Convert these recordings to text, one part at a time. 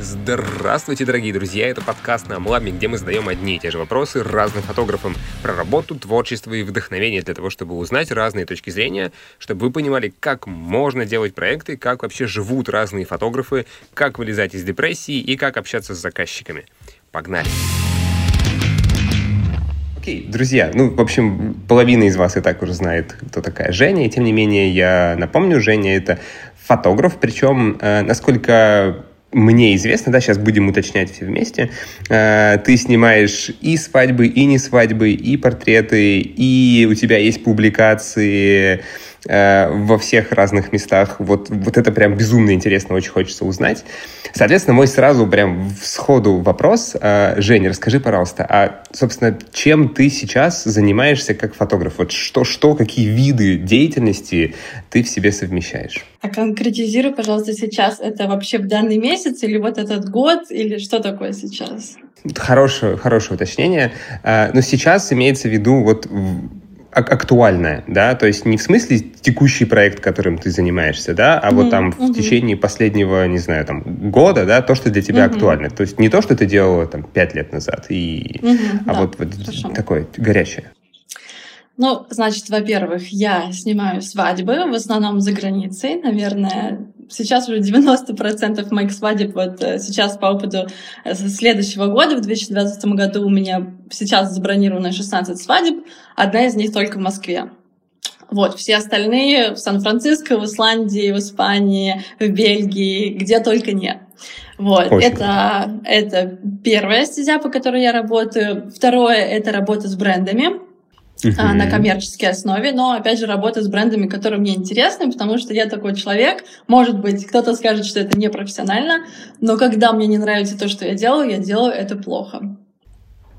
Здравствуйте, дорогие друзья! Это подкаст на Амламе, где мы задаем одни и те же вопросы разным фотографам про работу, творчество и вдохновение для того, чтобы узнать разные точки зрения, чтобы вы понимали, как можно делать проекты, как вообще живут разные фотографы, как вылезать из депрессии и как общаться с заказчиками. Погнали! Окей, друзья, ну, в общем, половина из вас и так уже знает, кто такая Женя, и тем не менее я напомню, Женя — это фотограф, причем, э, насколько мне известно, да, сейчас будем уточнять все вместе, э, ты снимаешь и свадьбы, и не свадьбы, и портреты, и у тебя есть публикации э, во всех разных местах. Вот, вот это прям безумно интересно, очень хочется узнать. Соответственно, мой сразу прям сходу вопрос. Э, Женя, расскажи, пожалуйста, а, собственно, чем ты сейчас занимаешься как фотограф? Вот что, что какие виды деятельности ты в себе совмещаешь? А конкретизируй, пожалуйста, сейчас это вообще в данный месяц или вот этот год, или что такое сейчас? Хорошее, хорошее уточнение. А, но сейчас имеется в виду вот актуальное, да, то есть не в смысле текущий проект, которым ты занимаешься, да, а mm-hmm. вот там mm-hmm. в течение последнего, не знаю, там года, да, то, что для тебя mm-hmm. актуально. То есть не то, что ты делала там пять лет назад, и, mm-hmm, а да, вот, вот такое горячее. Ну, значит, во-первых, я снимаю свадьбы, в основном за границей. Наверное, сейчас уже 90% моих свадеб, вот э, сейчас по опыту э, следующего года, в 2020 году у меня сейчас забронировано 16 свадеб, одна из них только в Москве. Вот, все остальные в Сан-Франциско, в Исландии, в Испании, в Бельгии, где только нет. Вот, это, это первая стезя, по которой я работаю. Второе — это работа с брендами uh-huh. на коммерческой основе, но, опять же, работа с брендами, которые мне интересны, потому что я такой человек, может быть, кто-то скажет, что это непрофессионально, но когда мне не нравится то, что я делаю, я делаю это плохо.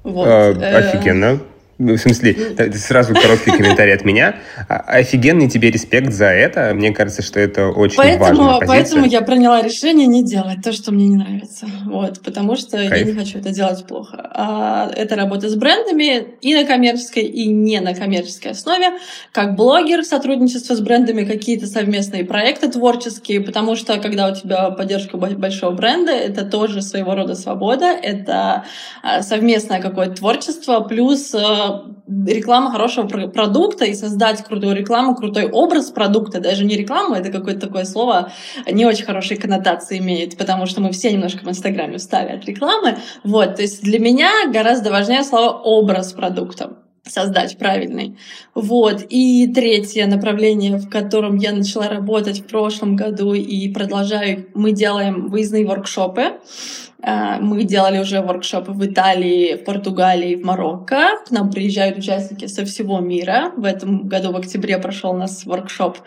Вот. А, э, офигенно. Ну, в смысле, сразу короткий комментарий от меня. А, офигенный тебе респект за это. Мне кажется, что это очень поэтому, важная позиция. Поэтому я приняла решение не делать то, что мне не нравится. Вот, потому что Кайф. я не хочу это делать плохо. А это работа с брендами и на коммерческой, и не на коммерческой основе. Как блогер, сотрудничество с брендами, какие-то совместные проекты творческие, потому что когда у тебя поддержка большого бренда, это тоже своего рода свобода, это а, совместное какое-то творчество, плюс а, реклама хорошего продукта и создать крутую рекламу, крутой образ продукта, даже не реклама, это какое-то такое слово не очень хорошие коннотации имеет, потому что мы все немножко в Инстаграме устали от рекламы. Вот, то есть для меня гораздо важнее слово образ продукта создать правильный. Вот. И третье направление, в котором я начала работать в прошлом году и продолжаю, мы делаем выездные воркшопы. А, мы делали уже воркшопы в Италии, в Португалии, в Марокко. К нам приезжают участники со всего мира. В этом году в октябре прошел у нас воркшоп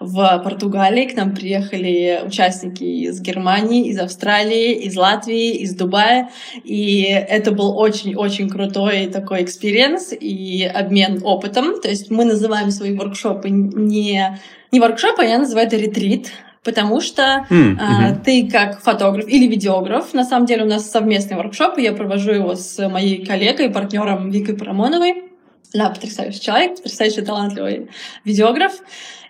в Португалии. К нам приехали участники из Германии, из Австралии, из Латвии, из Дубая. И это был очень-очень крутой такой experience и обмен опытом. То есть мы называем свои воркшопы не не воркшоп, а я называю это ретрит потому что mm-hmm. а, ты как фотограф или видеограф, на самом деле у нас совместный воркшоп, и я провожу его с моей коллегой, партнером Викой Парамоновой. Она потрясающий человек, потрясающий талантливый видеограф.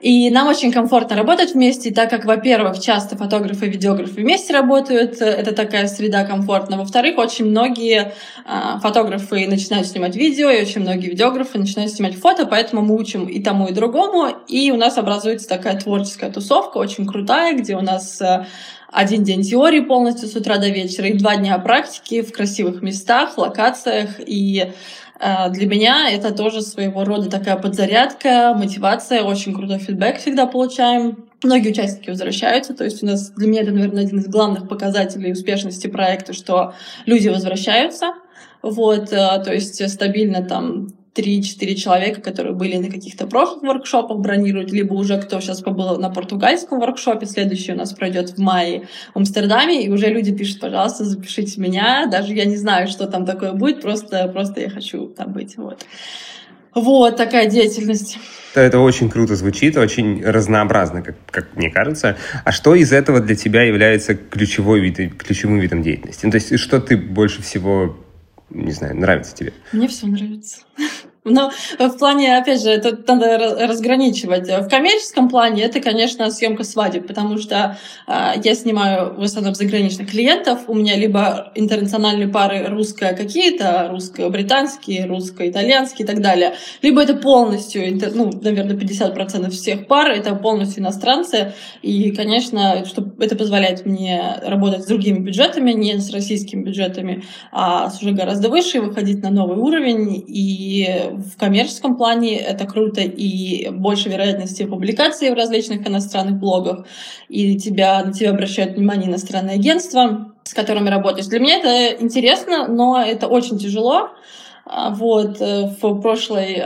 И нам очень комфортно работать вместе, так как, во-первых, часто фотографы и видеографы вместе работают, это такая среда комфортная. Во-вторых, очень многие э, фотографы начинают снимать видео, и очень многие видеографы начинают снимать фото, поэтому мы учим и тому, и другому, и у нас образуется такая творческая тусовка, очень крутая, где у нас э, один день теории полностью с утра до вечера и два дня практики в красивых местах, локациях, и а, для меня это тоже своего рода такая подзарядка, мотивация, очень крутой фидбэк всегда получаем. Многие участники возвращаются, то есть у нас для меня это, наверное, один из главных показателей успешности проекта, что люди возвращаются, вот, а, то есть стабильно там 3-4 человека, которые были на каких-то прошлых воркшопах, бронируют, либо уже кто сейчас побыл на португальском воркшопе, следующий у нас пройдет в мае в Амстердаме, и уже люди пишут, пожалуйста, запишите меня, даже я не знаю, что там такое будет, просто, просто я хочу там быть, вот. Вот такая деятельность. Это очень круто звучит, очень разнообразно, как, как мне кажется. А что из этого для тебя является ключевой вид, ключевым видом деятельности? Ну, то есть что ты больше всего, не знаю, нравится тебе? Мне все нравится. Но в плане, опять же, это надо разграничивать. В коммерческом плане это, конечно, съемка свадеб, потому что э, я снимаю в основном заграничных клиентов. У меня либо интернациональные пары русская какие-то, русско-британские, русско-итальянские и так далее, либо это полностью, ну, наверное, 50% всех пар это полностью иностранцы. И, конечно, что это позволяет мне работать с другими бюджетами, не с российскими бюджетами, а с уже гораздо выше, выходить на новый уровень и в коммерческом плане это круто и больше вероятности публикации в различных иностранных блогах, и тебя, на тебя обращают внимание иностранные агентства, с которыми работаешь. Для меня это интересно, но это очень тяжело. А вот э, в прошлой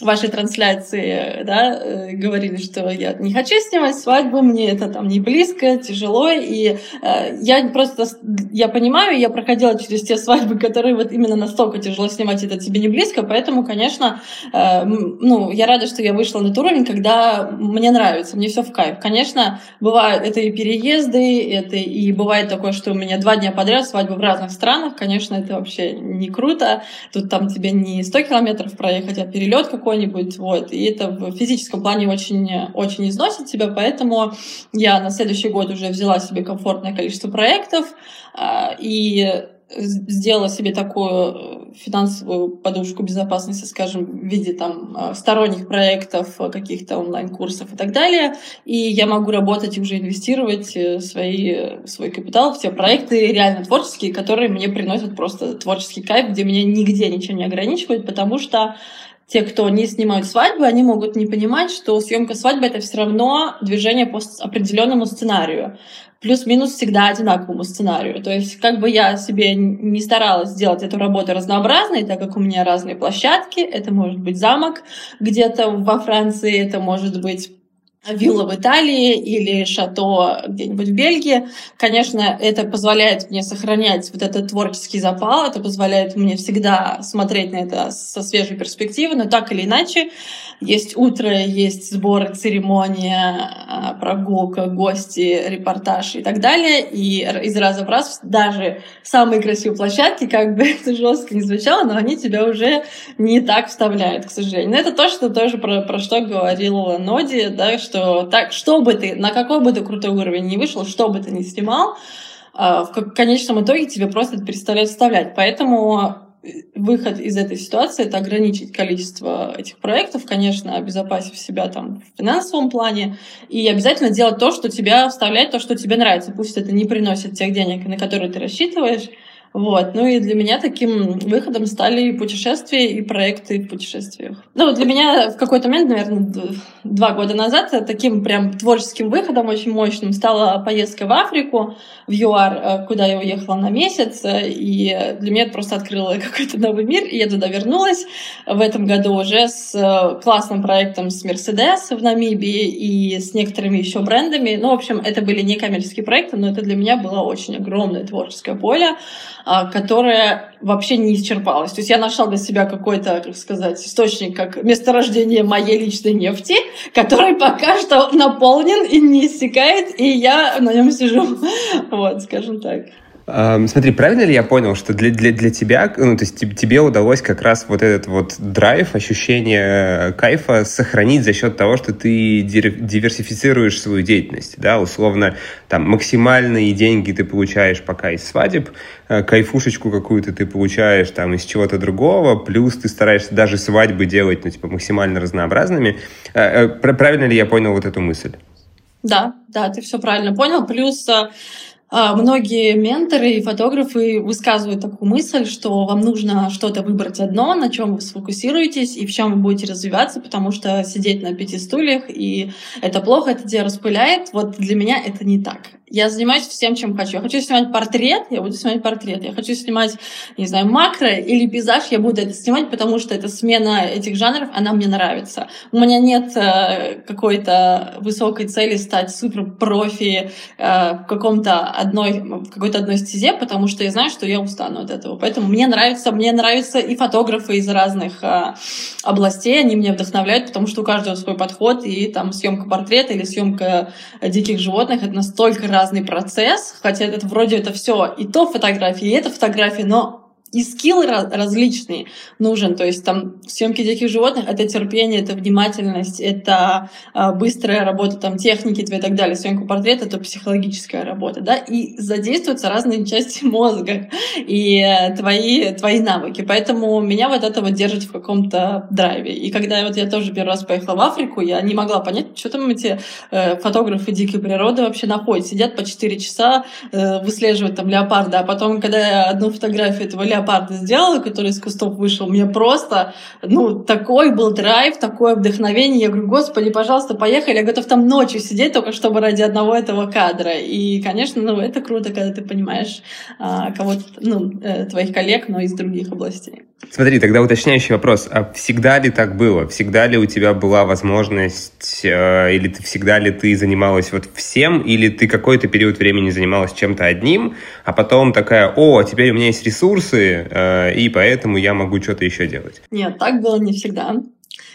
вашей трансляции, да, э, говорили, что я не хочу снимать свадьбу, мне это там не близко, тяжело, и э, я просто, я понимаю, я проходила через те свадьбы, которые вот именно настолько тяжело снимать, это тебе не близко, поэтому, конечно, э, ну, я рада, что я вышла на тот уровень, когда мне нравится, мне все в кайф. Конечно, бывают, это и переезды, это и бывает такое, что у меня два дня подряд свадьбы в разных странах, конечно, это вообще не круто, тут там тебе не 100 километров проехать, а перелет какой какой-нибудь, вот, и это в физическом плане очень, очень износит тебя, поэтому я на следующий год уже взяла себе комфортное количество проектов, а, и сделала себе такую финансовую подушку безопасности, скажем, в виде там а, сторонних проектов, каких-то онлайн-курсов и так далее. И я могу работать и уже инвестировать э, свои, свой капитал в те проекты реально творческие, которые мне приносят просто творческий кайф, где меня нигде ничего не ограничивает, потому что те, кто не снимают свадьбы, они могут не понимать, что съемка свадьбы это все равно движение по определенному сценарию. Плюс-минус всегда одинаковому сценарию. То есть, как бы я себе не старалась сделать эту работу разнообразной, так как у меня разные площадки, это может быть замок где-то во Франции, это может быть вилла в Италии или шато где-нибудь в Бельгии. Конечно, это позволяет мне сохранять вот этот творческий запал, это позволяет мне всегда смотреть на это со свежей перспективы, но так или иначе, есть утро, есть сборы, церемония, а, прогулка, гости, репортаж и так далее. И из раза в раз даже самые красивые площадки, как бы это жестко не звучало, но они тебя уже не так вставляют, к сожалению. Но это то, что тоже про, про что говорила Ноди, да, что так, что бы ты, на какой бы ты крутой уровень не вышел, что бы ты ни снимал, а, в конечном итоге тебе просто это вставлять. Поэтому выход из этой ситуации — это ограничить количество этих проектов, конечно, обезопасив себя там в финансовом плане, и обязательно делать то, что тебя вставляет, то, что тебе нравится. Пусть это не приносит тех денег, на которые ты рассчитываешь, вот. Ну и для меня таким выходом стали и путешествия, и проекты в путешествиях. Ну, для меня в какой-то момент, наверное, два года назад таким прям творческим выходом очень мощным стала поездка в Африку, в ЮАР, э, куда я уехала на месяц, и для меня это просто открыло какой-то новый мир, и я туда вернулась в этом году уже с э, классным проектом с Mercedes в Намибии и с некоторыми еще брендами. Ну, в общем, это были не коммерческие проекты, но это для меня было очень огромное творческое поле. А, которая вообще не исчерпалась. То есть я нашла для себя какой-то, как сказать, источник, как месторождение моей личной нефти, который пока что наполнен и не иссякает, и я на нем сижу. Вот, скажем так. Смотри, правильно ли я понял, что для, для, для тебя, ну, то есть тебе удалось как раз вот этот вот драйв, ощущение кайфа сохранить за счет того, что ты диверсифицируешь свою деятельность, да, условно, там, максимальные деньги ты получаешь пока из свадеб, э, кайфушечку какую-то ты получаешь там из чего-то другого, плюс ты стараешься даже свадьбы делать, ну, типа, максимально разнообразными. Э, э, правильно ли я понял вот эту мысль? Да, да, ты все правильно понял. Плюс многие менторы и фотографы высказывают такую мысль, что вам нужно что-то выбрать одно, на чем вы сфокусируетесь и в чем вы будете развиваться, потому что сидеть на пяти стульях и это плохо, это тебя распыляет. Вот для меня это не так. Я занимаюсь всем, чем хочу. Я хочу снимать портрет, я буду снимать портрет. Я хочу снимать, не знаю, макро или пейзаж, я буду это снимать, потому что эта смена этих жанров, она мне нравится. У меня нет э, какой-то высокой цели стать супер профи э, в каком-то одной, в какой-то одной стезе, потому что я знаю, что я устану от этого. Поэтому мне нравится, мне нравятся и фотографы из разных э, областей, они меня вдохновляют, потому что у каждого свой подход, и там съемка портрета или съемка диких животных, это настолько разный процесс, хотя это вроде это все и то фотографии, и это фотографии, но и скилл различный нужен. То есть там съемки диких животных — это терпение, это внимательность, это э, быстрая работа там техники и так далее. Съемка портрета — это психологическая работа, да, и задействуются разные части мозга и э, твои, твои навыки. Поэтому меня вот это вот держит в каком-то драйве. И когда вот я тоже первый раз поехала в Африку, я не могла понять, что там эти э, фотографы дикой природы вообще находят. Сидят по 4 часа, э, выслеживают там леопарда, а потом, когда я одну фотографию этого леопарда леопарда сделала, который из кустов вышел, мне просто, ну, такой был драйв, такое вдохновение. Я говорю, господи, пожалуйста, поехали. Я готов там ночью сидеть только чтобы ради одного этого кадра. И, конечно, ну, это круто, когда ты понимаешь а, кого-то, ну, э, твоих коллег, но из других областей. Смотри, тогда уточняющий вопрос. А всегда ли так было? Всегда ли у тебя была возможность, э, или ты, всегда ли ты занималась вот всем, или ты какой-то период времени занималась чем-то одним, а потом такая, о, теперь у меня есть ресурсы, э, и поэтому я могу что-то еще делать? Нет, так было не всегда.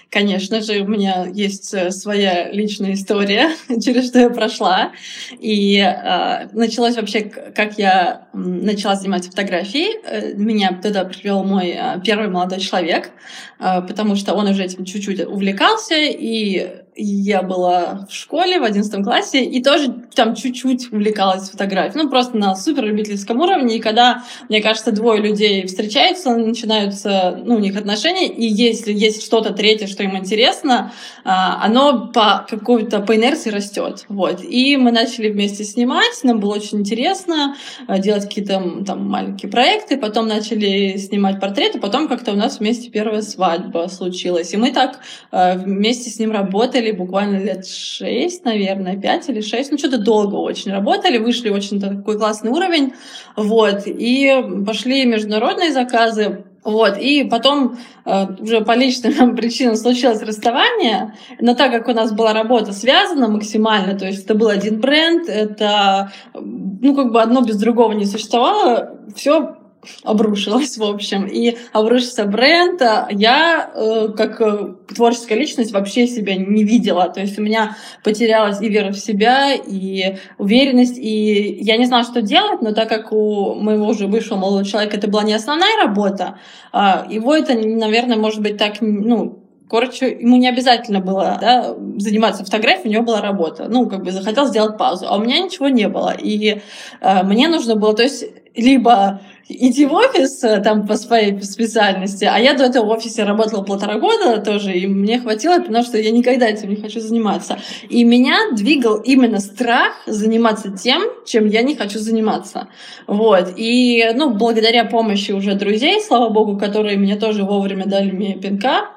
Конечно же, у меня есть э, своя личная история, через что я прошла. И э, началось вообще, как я начала заниматься фотографией. Э, меня туда привел мой э, первый молодой человек, э, потому что он уже этим чуть-чуть увлекался, и я была в школе в 11 классе и тоже там чуть-чуть увлекалась фотографией. Ну, просто на супер любительском уровне. И когда, мне кажется, двое людей встречаются, начинаются ну, у них отношения, и если есть что-то третье, что им интересно, а, оно по какой-то по инерции растет. Вот. И мы начали вместе снимать, нам было очень интересно а, делать какие-то там маленькие проекты, потом начали снимать портреты, потом как-то у нас вместе первая свадьба случилась. И мы так а, вместе с ним работали работали буквально лет шесть, наверное, пять или шесть, ну что-то долго очень работали, вышли очень такой классный уровень, вот, и пошли международные заказы, вот, и потом э, уже по личным причинам случилось расставание, но так как у нас была работа связана максимально, то есть это был один бренд, это, ну, как бы одно без другого не существовало, все обрушилась, в общем. И обрушился бренд. А я, э, как э, творческая личность, вообще себя не видела. То есть у меня потерялась и вера в себя, и уверенность. И я не знала, что делать, но так как у моего уже бывшего молодого человека это была не основная работа, а его это, наверное, может быть так, ну, Короче, ему не обязательно было да, заниматься фотографией, у него была работа. Ну, как бы захотел сделать паузу. А у меня ничего не было. И э, мне нужно было, то есть, либо идти в офис э, там по своей специальности, а я до этого в офисе работала полтора года тоже, и мне хватило, потому что я никогда этим не хочу заниматься. И меня двигал именно страх заниматься тем, чем я не хочу заниматься. Вот. И, ну, благодаря помощи уже друзей, слава богу, которые мне тоже вовремя дали мне пинка,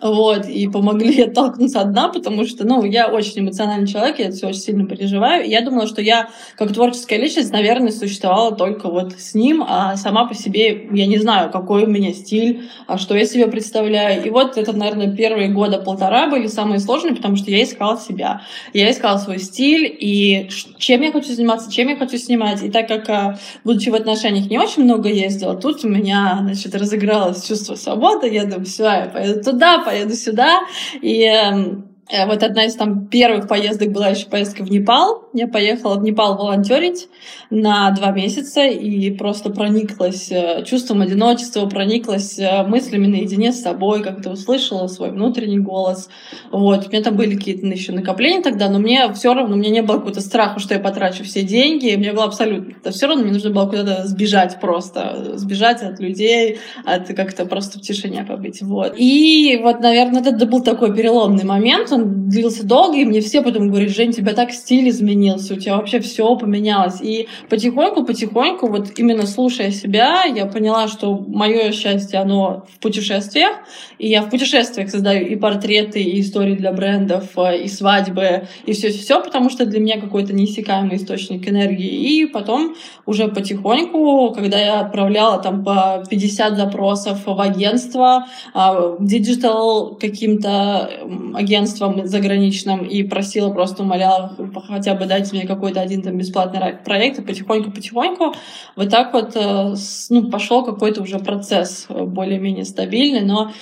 вот, и помогли оттолкнуться одна, потому что, ну, я очень эмоциональный человек, я это все очень сильно переживаю. И я думала, что я, как творческая личность, наверное, существовала только вот с ним, а сама по себе я не знаю, какой у меня стиль, а что я себе представляю. И вот это, наверное, первые года полтора были самые сложные, потому что я искала себя. Я искала свой стиль, и чем я хочу заниматься, чем я хочу снимать. И так как, а, будучи в отношениях, не очень много ездила, тут у меня, значит, разыгралось чувство свободы, я думаю, все, я поеду туда, поеду сюда. И эм, вот одна из там первых поездок была еще поездка в Непал. Я поехала в Непал волонтерить на два месяца и просто прониклась э, чувством одиночества, прониклась э, мыслями наедине с собой, как-то услышала свой внутренний голос. Вот. У меня там были какие-то еще накопления тогда, но мне все равно, у меня не было какого-то страха, что я потрачу все деньги. Мне было абсолютно... Да все равно мне нужно было куда-то сбежать просто. Сбежать от людей, от как-то просто в тишине побыть. Вот. И вот, наверное, это был такой переломный момент. Он длился долго, и мне все потом говорят, Жень, тебя так стиль изменился, у тебя вообще все поменялось. И потихоньку-потихоньку, вот именно слушая себя, я поняла, что мое счастье, оно в путешествиях, и я в путешествиях создаю и портреты, и истории для брендов, э, и свадьбы, и все-все, потому что для меня какой-то неиссякаемый источник энергии. И потом уже потихоньку, когда я отправляла там по 50 запросов в агентство, а, digital каким-то агентством, агентством заграничным и просила, просто умоляла хотя бы дать мне какой-то один там бесплатный проект, и потихоньку-потихоньку вот так вот э, ну, пошел какой-то уже процесс э, более-менее стабильный. Но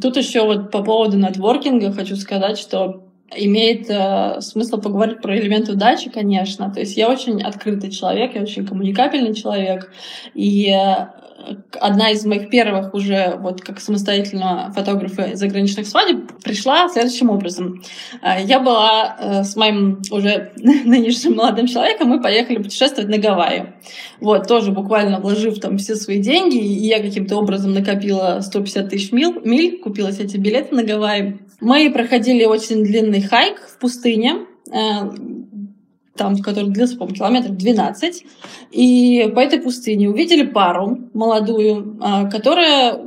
тут еще вот по поводу нетворкинга хочу сказать, что имеет э, смысл поговорить про элементы удачи, конечно. То есть я очень открытый человек, я очень коммуникабельный человек. И э, одна из моих первых уже вот как самостоятельного фотографа заграничных свадеб пришла следующим образом. Э, я была э, с моим уже нынешним молодым человеком, мы поехали путешествовать на Гавайи. Вот, тоже буквально вложив там все свои деньги, и я каким-то образом накопила 150 тысяч миль, миль, купила эти билеты на Гавайи. Мы проходили очень длинный хайк в пустыне, э, там, который длился, по-моему, километров 12. И по этой пустыне увидели пару молодую, а, которая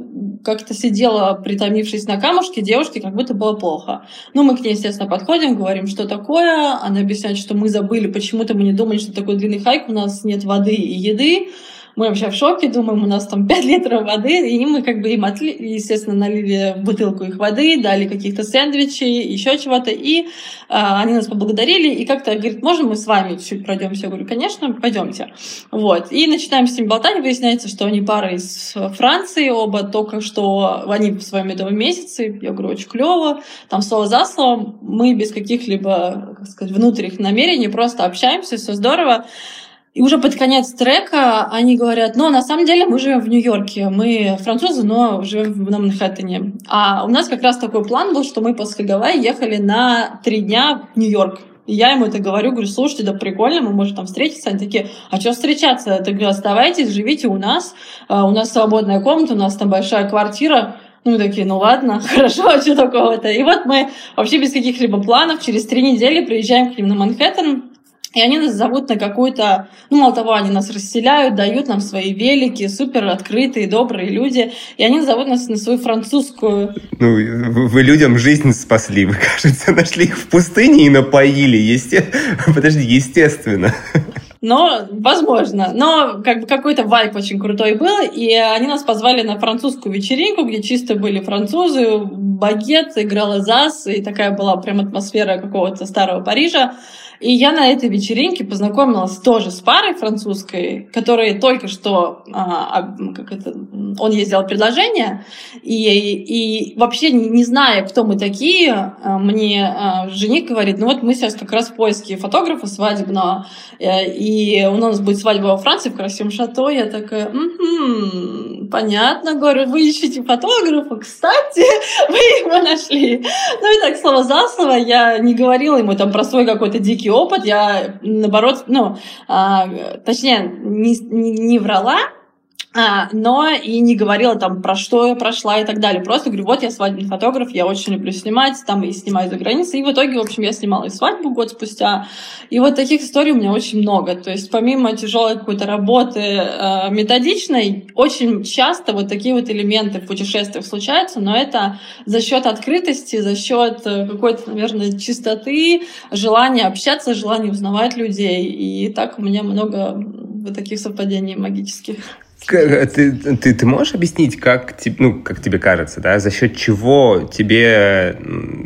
как-то сидела, притомившись на камушке, девушке как будто было плохо. Ну, мы к ней, естественно, подходим, говорим, что такое. Она объясняет, что мы забыли, почему-то мы не думали, что такой длинный хайк, у нас нет воды и еды. Мы вообще в шоке, думаем, у нас там 5 литров воды, и мы как бы им, отли, естественно, налили бутылку их воды, дали каких-то сэндвичей, еще чего-то, и а, они нас поблагодарили, и как-то говорит, можно мы с вами чуть пройдемся? Я говорю, конечно, пойдемте. Вот. И начинаем с ним болтать, выясняется, что они пара из Франции, оба только что они в своем медовом месяце, я говорю, очень клево, там слово за словом, мы без каких-либо, как сказать, внутренних намерений просто общаемся, все здорово. И уже под конец трека они говорят, ну, на самом деле мы живем в Нью-Йорке, мы французы, но живем на Манхэттене. А у нас как раз такой план был, что мы после Гавайи ехали на три дня в Нью-Йорк. И я ему это говорю, говорю, слушайте, да прикольно, мы можем там встретиться. Они такие, а что встречаться? Я говорю, оставайтесь, живите у нас, а, у нас свободная комната, у нас там большая квартира. Ну, мы такие, ну ладно, хорошо, а что такого-то? И вот мы вообще без каких-либо планов через три недели приезжаем к ним на Манхэттен, и они нас зовут на какую-то... Ну, мало того, они нас расселяют, дают нам свои велики, супер открытые, добрые люди. И они зовут нас на свою французскую... Ну, вы людям жизнь спасли. Вы, кажется, нашли их в пустыне и напоили. Есте... Подожди, естественно. Но, возможно. Но как бы какой-то вайп очень крутой был, и они нас позвали на французскую вечеринку, где чисто были французы, багет, играла ЗАС, и такая была прям атмосфера какого-то старого Парижа. И я на этой вечеринке познакомилась тоже с парой французской, которые только что, а, как это, он ей сделал предложение, и, и вообще не, не зная, кто мы такие, а, мне а, жених говорит, ну вот мы сейчас как раз в поиске фотографа свадебного, э, и у нас будет свадьба во Франции в красивом шато, я такая, м-м, понятно, говорю, вы ищете фотографа, кстати, вы его нашли. Ну и так, слово за слово, я не говорила ему там про свой какой-то дикий опыт, я, наоборот, ну, а, точнее, не, не, не врала, но и не говорила там, про что я прошла и так далее. Просто говорю, вот я свадебный фотограф, я очень люблю снимать, там и снимаю за границей. И в итоге, в общем, я снимала и свадьбу год спустя. И вот таких историй у меня очень много. То есть помимо тяжелой какой-то работы э, методичной, очень часто вот такие вот элементы в путешествиях случаются, но это за счет открытости, за счет э, какой-то, наверное, чистоты, желания общаться, желания узнавать людей. И так у меня много вот таких совпадений магических. Ты, ты, ты можешь объяснить, как, ну, как тебе кажется, да, за счет чего тебе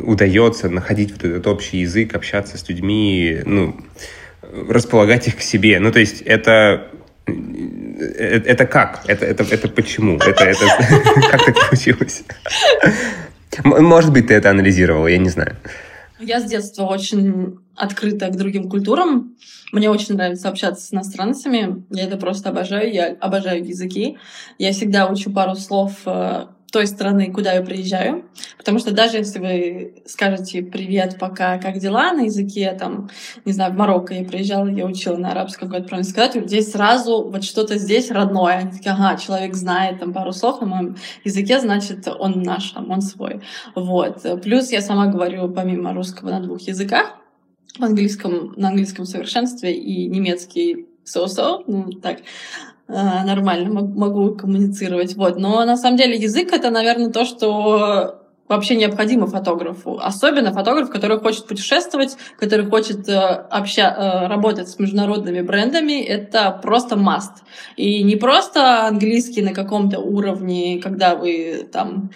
удается находить вот этот общий язык, общаться с людьми, ну, располагать их к себе? Ну, то есть это э, это как? Это, это, это почему? Это, это, как так получилось? Может быть, ты это анализировала, я не знаю. Я с детства очень открыта к другим культурам. Мне очень нравится общаться с иностранцами. Я это просто обожаю. Я обожаю языки. Я всегда учу пару слов э, той страны, куда я приезжаю. Потому что даже если вы скажете «привет, пока, как дела?» на языке, там, не знаю, в Марокко я приезжала, я учила на арабском, как правильно сказать, здесь сразу вот что-то здесь родное. Они такие, ага, человек знает там пару слов на моем языке, значит, он наш, там, он свой. Вот. Плюс я сама говорю помимо русского на двух языках в английском, на английском совершенстве и немецкий so-so, ну, так, нормально могу коммуницировать. Вот. Но на самом деле язык — это, наверное, то, что вообще необходимо фотографу. Особенно фотограф, который хочет путешествовать, который хочет э, обща э, работать с международными брендами, это просто must. И не просто английский на каком-то уровне, когда вы там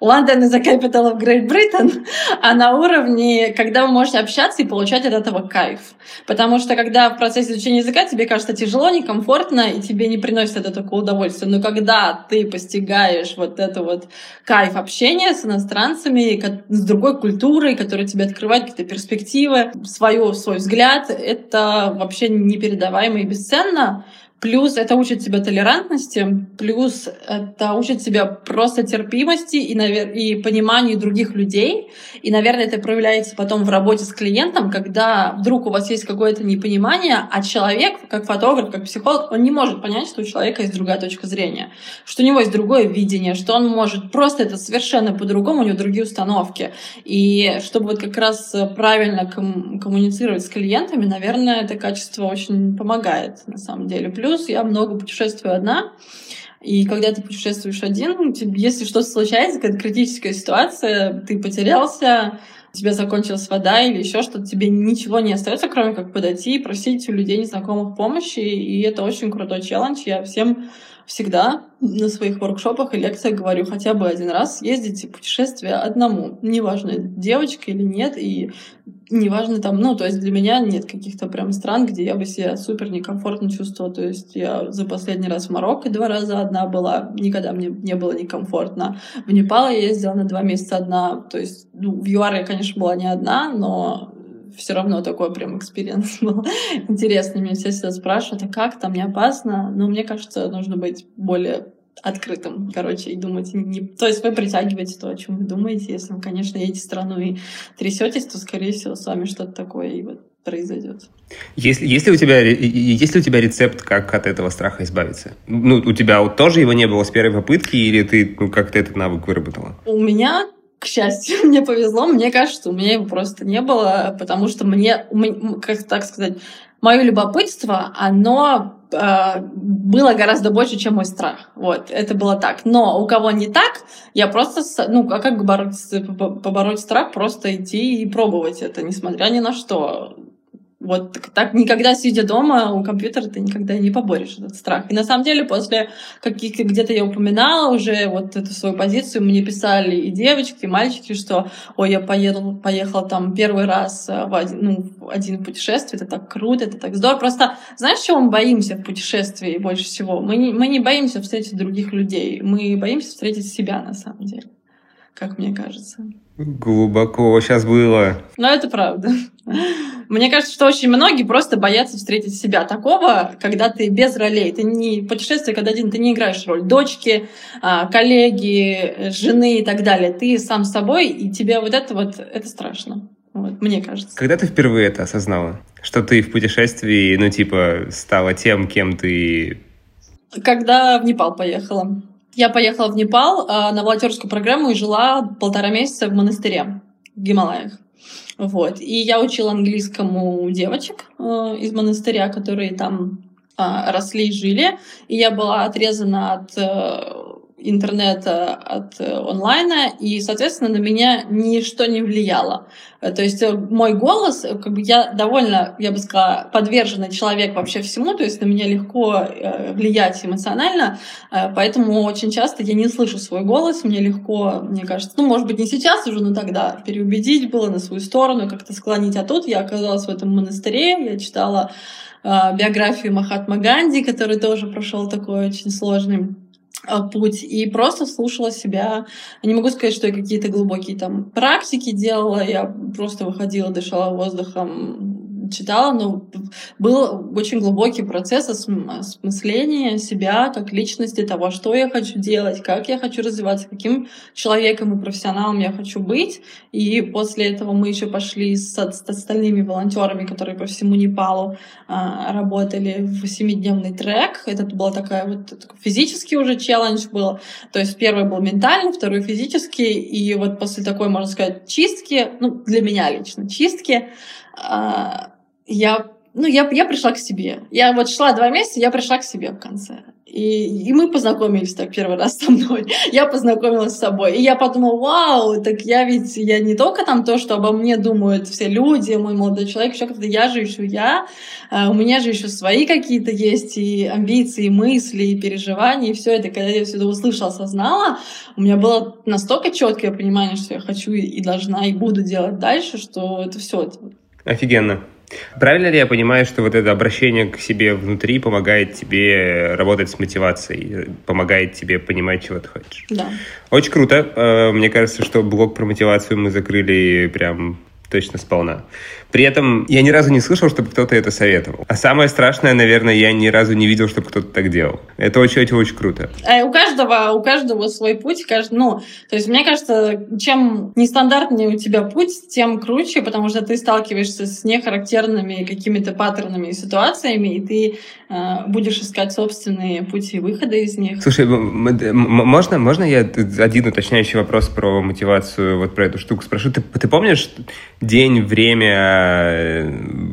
London is the capital of Great Britain, а на уровне, когда вы можете общаться и получать от этого кайф. Потому что когда в процессе изучения языка тебе кажется тяжело, некомфортно, и тебе не приносит это такое удовольствие. Но когда ты постигаешь вот это вот кайф общения с иностранцами, с другой культурой, которая тебе открывает какие-то перспективы, свою, свой взгляд, это вообще непередаваемо и бесценно. Плюс это учит тебя толерантности, плюс это учит тебя просто терпимости и, навер... и пониманию других людей. И, наверное, это проявляется потом в работе с клиентом, когда вдруг у вас есть какое-то непонимание, а человек, как фотограф, как психолог, он не может понять, что у человека есть другая точка зрения, что у него есть другое видение, что он может просто это совершенно по-другому, у него другие установки. И чтобы вот как раз правильно ком- коммуницировать с клиентами, наверное, это качество очень помогает на самом деле. Плюс плюс я много путешествую одна. И когда ты путешествуешь один, если что-то случается, какая-то критическая ситуация, ты потерялся, у тебя закончилась вода или еще что-то, тебе ничего не остается, кроме как подойти и просить у людей незнакомых помощи. И это очень крутой челлендж. Я всем всегда на своих воркшопах и лекциях говорю хотя бы один раз ездите путешествие одному. Неважно, девочка или нет, и неважно там, ну, то есть для меня нет каких-то прям стран, где я бы себя супер некомфортно чувствовала. То есть я за последний раз в Марокко два раза одна была, никогда мне не было некомфортно. В Непал я ездила на два месяца одна. То есть ну, в ЮАР я, конечно, была не одна, но все равно такой прям experience был интересный. Меня все всегда спрашивают, а как там, не опасно? Но мне кажется, нужно быть более открытым, короче, и думать не... То есть вы притягиваете то, о чем вы думаете. Если вы, конечно, едете в страну и трясетесь, то, скорее всего, с вами что-то такое и вот произойдет. Есть, есть, ли у тебя, есть ли у тебя рецепт, как от этого страха избавиться? Ну, у тебя вот тоже его не было с первой попытки, или ты ну, как-то этот навык выработала? У меня к счастью, мне повезло. Мне кажется, у меня его просто не было, потому что мне, как так сказать, мое любопытство, оно э, было гораздо больше, чем мой страх. Вот, это было так. Но у кого не так, я просто, ну, а как побороть, побороть страх? Просто идти и пробовать это, несмотря ни на что. Вот так никогда сидя дома у компьютера ты никогда не поборешь этот страх. И на самом деле после каких-то где-то я упоминала уже вот эту свою позицию, мне писали и девочки, и мальчики, что ой, я поеду, поехал там первый раз э, в один, ну, один путешествие, это так круто, это так здорово. Просто знаешь, чего мы боимся в путешествии больше всего? Мы не, мы не боимся встретить других людей, мы боимся встретить себя на самом деле, как мне кажется. Глубоко сейчас было. Но это правда. Мне кажется, что очень многие просто боятся встретить себя такого, когда ты без ролей. Ты не путешествие, когда один, ты не играешь роль дочки, а, коллеги, жены и так далее. Ты сам с собой, и тебе вот это вот, это страшно. Вот, мне кажется. Когда ты впервые это осознала? Что ты в путешествии, ну, типа, стала тем, кем ты... Когда в Непал поехала. Я поехала в Непал э, на волонтерскую программу и жила полтора месяца в монастыре в Гималаях. Вот. И я учила английскому девочек э, из монастыря, которые там э, росли и жили. И я была отрезана от э, интернета, от э, онлайна, и, соответственно, на меня ничто не влияло. Э, то есть э, мой голос, как бы я довольно, я бы сказала, подверженный человек вообще всему, то есть на меня легко влиять эмоционально, поэтому очень часто я не слышу свой голос, мне легко, мне кажется, ну, может быть, не сейчас уже, но тогда переубедить было на свою сторону, как-то склонить, а тут я оказалась в этом монастыре, я читала биографию Махатма Ганди, который тоже прошел такой очень сложный путь и просто слушала себя. Не могу сказать, что я какие-то глубокие там практики делала, я просто выходила, дышала воздухом, читала, но был очень глубокий процесс осмысления себя как личности, того, что я хочу делать, как я хочу развиваться, каким человеком и профессионалом я хочу быть. И после этого мы еще пошли с, с остальными волонтерами, которые по всему Непалу а, работали в семидневный трек. Это была такая вот физический уже челлендж был. То есть первый был ментальный, второй физический. И вот после такой, можно сказать, чистки, ну, для меня лично чистки, а, я, ну, я, я пришла к себе. Я вот шла два месяца, я пришла к себе в конце. И, и мы познакомились так первый раз со мной. Я познакомилась с собой. И я подумала, вау, так я ведь, я не только там то, что обо мне думают все люди, мой молодой человек, еще как-то я же еще я. А у меня же еще свои какие-то есть и амбиции, и мысли, и переживания, и все это. Когда я все это услышала, осознала, у меня было настолько четкое понимание, что я хочу и должна, и буду делать дальше, что это все. Офигенно. Правильно ли я понимаю, что вот это обращение к себе внутри помогает тебе работать с мотивацией, помогает тебе понимать, чего ты хочешь? Да. Очень круто. Э, мне кажется, что блок про мотивацию мы закрыли прям точно сполна. При этом я ни разу не слышал, чтобы кто-то это советовал. А самое страшное, наверное, я ни разу не видел, чтобы кто-то так делал. Это очень-очень круто. А у каждого, у каждого свой путь. Каждый, ну, то есть мне кажется, чем нестандартнее у тебя путь, тем круче, потому что ты сталкиваешься с нехарактерными какими-то паттернами и ситуациями, и ты э, будешь искать собственные пути выхода из них. Слушай, можно, можно я один уточняющий вопрос про мотивацию, вот про эту штуку спрошу? Ты, ты помнишь день, время,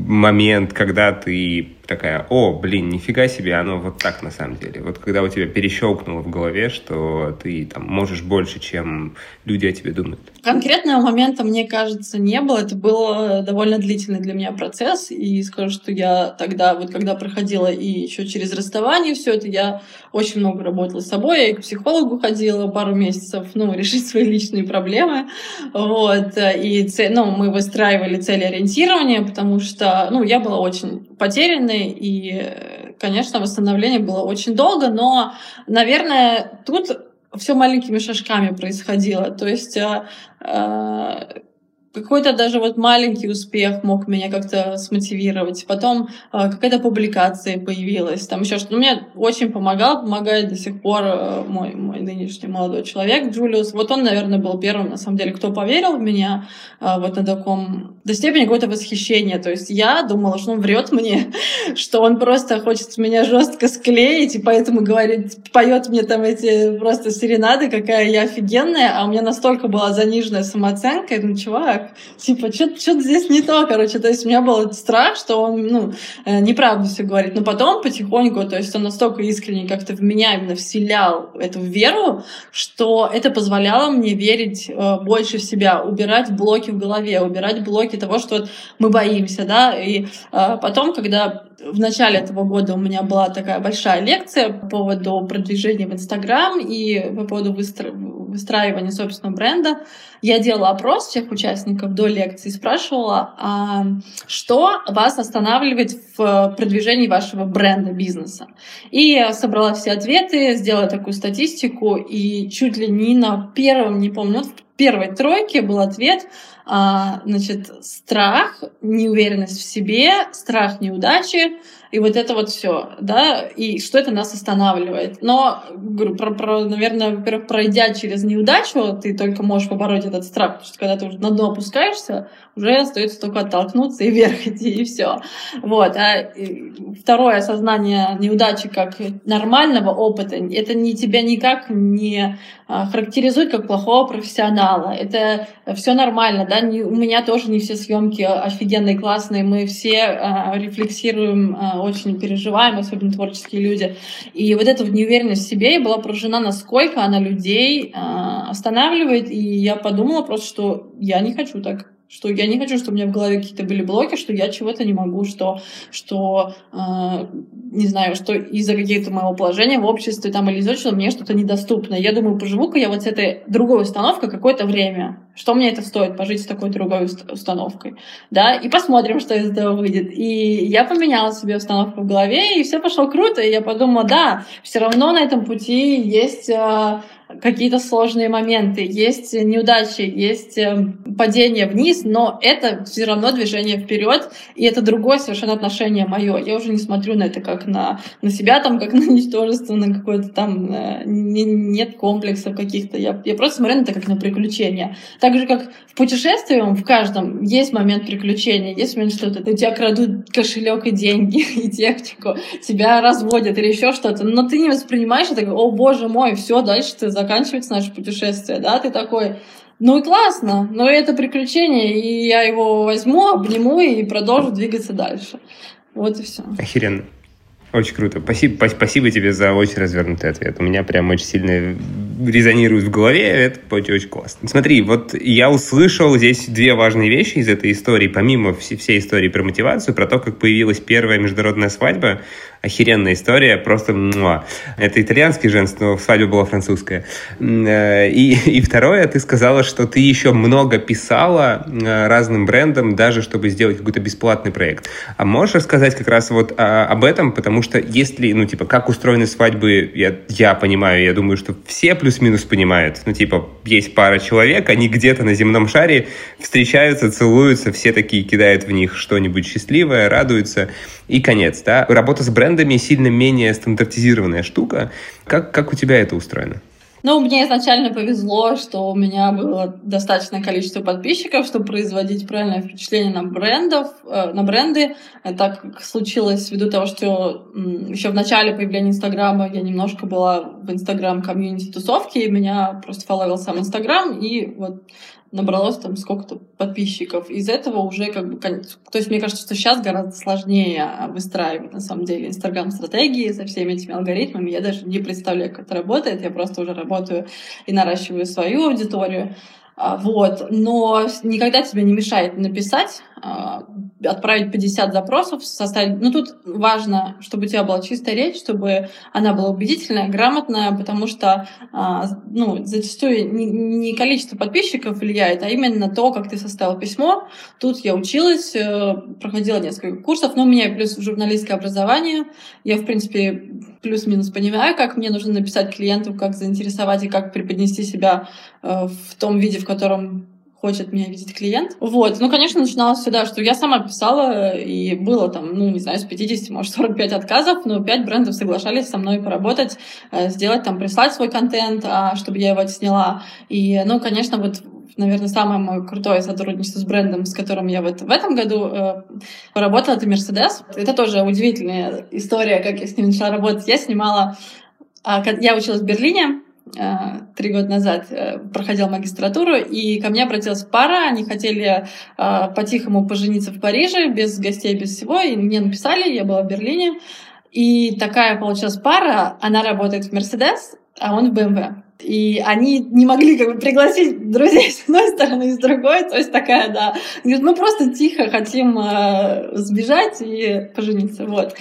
момент, когда ты такая, о, блин, нифига себе, оно вот так на самом деле. Вот когда у тебя перещелкнуло в голове, что ты там можешь больше, чем люди о тебе думают. Конкретного момента, мне кажется, не было. Это был довольно длительный для меня процесс. И скажу, что я тогда, вот когда проходила и еще через расставание все это, я очень много работала с собой. Я и к психологу ходила пару месяцев, ну, решить свои личные проблемы. Вот. И ну, мы выстраивали цели ориентирования, потому что, ну, я была очень потерянной, и, конечно, восстановление было очень долго, но, наверное, тут все маленькими шажками происходило. То есть э, э, какой-то даже вот маленький успех мог меня как-то смотивировать. Потом э, какая-то публикация появилась, там еще что-то. Ну, мне очень помогал, помогает до сих пор э, мой, мой нынешний молодой человек Джулиус. Вот он, наверное, был первым, на самом деле, кто поверил в меня э, вот на таком... До степени какого-то восхищения. То есть я думала, что он врет мне, что он просто хочет меня жестко склеить, и поэтому говорит, поет мне там эти просто серенады, какая я офигенная, а у меня настолько была заниженная самооценка, я думаю, чувак, Типа, что-то здесь не то, короче. То есть у меня был страх, что он, ну, э, неправду все говорит. Но потом потихоньку, то есть он настолько искренне как-то в меня именно вселял эту веру, что это позволяло мне верить э, больше в себя, убирать блоки в голове, убирать блоки того, что вот мы боимся, да. И э, потом, когда в начале этого года у меня была такая большая лекция по поводу продвижения в Инстаграм и по поводу выстро... выстраивания собственного бренда. Я делала опрос всех участников до лекции, спрашивала, а что вас останавливает в продвижении вашего бренда, бизнеса. И собрала все ответы, сделала такую статистику, и чуть ли не на первом, не помню, в первой тройке был ответ а, значит, страх, неуверенность в себе, страх неудачи, и вот это вот все, да, и что это нас останавливает. Но, говорю, про, про, наверное, во-первых, пройдя через неудачу, ты только можешь побороть этот страх, потому что когда ты уже на дно опускаешься, уже остается только оттолкнуться и вверх идти, и все. Вот. А второе осознание неудачи как нормального опыта, это не тебя никак не а, характеризует как плохого профессионала. Это все нормально, да, не, у меня тоже не все съемки офигенные, классные, мы все а, рефлексируем а, очень переживаем, особенно творческие люди. И вот эта неуверенность в себе была поражена, насколько она людей э, останавливает. И я подумала просто, что я не хочу так что я не хочу, чтобы у меня в голове какие-то были блоки, что я чего-то не могу, что, что э, не знаю, что из-за каких-то моего положения в обществе там или из-за чего мне что-то недоступно. Я думаю, поживу-ка я вот с этой другой установкой какое-то время. Что мне это стоит, пожить с такой другой установкой, да, и посмотрим, что из этого выйдет. И я поменяла себе установку в голове, и все пошло круто, и я подумала, да, все равно на этом пути есть э, какие-то сложные моменты, есть неудачи, есть э, падение вниз, но это все равно движение вперед, и это другое совершенно отношение мое. Я уже не смотрю на это как на, на себя, там, как на ничтожество, на какое-то там э, не, нет комплексов каких-то. Я, я просто смотрю на это как на приключения. Так же, как в путешествии, в каждом есть момент приключения, есть момент что-то, у тебя крадут кошелек и деньги, и технику, тебя разводят или еще что-то, но ты не воспринимаешь это, о боже мой, все, дальше ты заканчивается наше путешествие, да, ты такой, ну и классно, но это приключение, и я его возьму, обниму и продолжу двигаться дальше. Вот и все. Охеренно. Очень круто. Спасибо, спасибо тебе за очень развернутый ответ. У меня прям очень сильно резонирует в голове. Это очень, очень классно. Смотри, вот я услышал здесь две важные вещи из этой истории, помимо всей истории про мотивацию, про то, как появилась первая международная свадьба охеренная история, просто муа. Это итальянский женский, но свадьба была французская. Э, и, и второе, ты сказала, что ты еще много писала э, разным брендам, даже чтобы сделать какой-то бесплатный проект. А можешь рассказать как раз вот а, об этом, потому что если, ну, типа, как устроены свадьбы, я, я понимаю, я думаю, что все плюс-минус понимают. Ну, типа, есть пара человек, они где-то на земном шаре встречаются, целуются, все такие кидают в них что-нибудь счастливое, радуются, и конец, да. Работа с брендом брендами сильно менее стандартизированная штука. Как, как у тебя это устроено? Ну, мне изначально повезло, что у меня было достаточное количество подписчиков, чтобы производить правильное впечатление на брендов, э, на бренды. Так как случилось ввиду того, что еще в начале появления Инстаграма я немножко была в Инстаграм комьюнити тусовки, и меня просто фоловил сам Инстаграм, и вот набралось там сколько-то подписчиков. Из этого уже как бы... То есть мне кажется, что сейчас гораздо сложнее выстраивать на самом деле инстаграм-стратегии со всеми этими алгоритмами. Я даже не представляю, как это работает. Я просто уже работаю и наращиваю свою аудиторию. А, вот. Но никогда тебе не мешает написать, а, отправить 50 запросов, составить... Ну, тут важно, чтобы у тебя была чистая речь, чтобы она была убедительная, грамотная, потому что а, ну, зачастую не количество подписчиков влияет, а именно то, как ты составил письмо. Тут я училась, э, проходила несколько курсов, но у меня плюс журналистское образование. Я, в принципе, плюс-минус понимаю, как мне нужно написать клиенту, как заинтересовать и как преподнести себя э, в том виде, в котором хочет меня видеть клиент. Вот. Ну, конечно, начиналось всегда, что я сама писала, и было там, ну, не знаю, с 50, может, 45 отказов, но 5 брендов соглашались со мной поработать, э, сделать там, прислать свой контент, а, чтобы я его отсняла. И, ну, конечно, вот наверное, самое мое крутое сотрудничество с брендом, с которым я вот в этом году э, поработала, это Mercedes. Это тоже удивительная история, как я с ним начала работать. Я снимала... Э, я училась в Берлине, э, три года назад э, проходила магистратуру, и ко мне обратилась пара, они хотели э, по-тихому пожениться в Париже, без гостей, без всего, и мне написали, я была в Берлине, и такая получилась пара, она работает в Mercedes, а он в BMW. И они не могли как бы пригласить друзей с одной стороны и с другой. То есть такая, да. Говорит, мы просто тихо хотим э, сбежать и пожениться. Вот.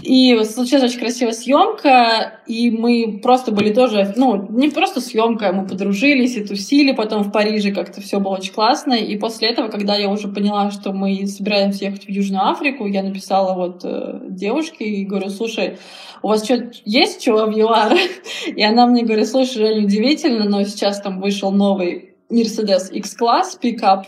И случилась очень красивая съемка, и мы просто были тоже, ну, не просто съемка, мы подружились и тусили потом в Париже, как-то все было очень классно. И после этого, когда я уже поняла, что мы собираемся ехать в Южную Африку, я написала вот э, девушке и говорю, слушай, у вас что, есть чего в ЮАР? И она мне говорит, слушай, Жень, удивительно, но сейчас там вышел новый Mercedes X-Class пикап,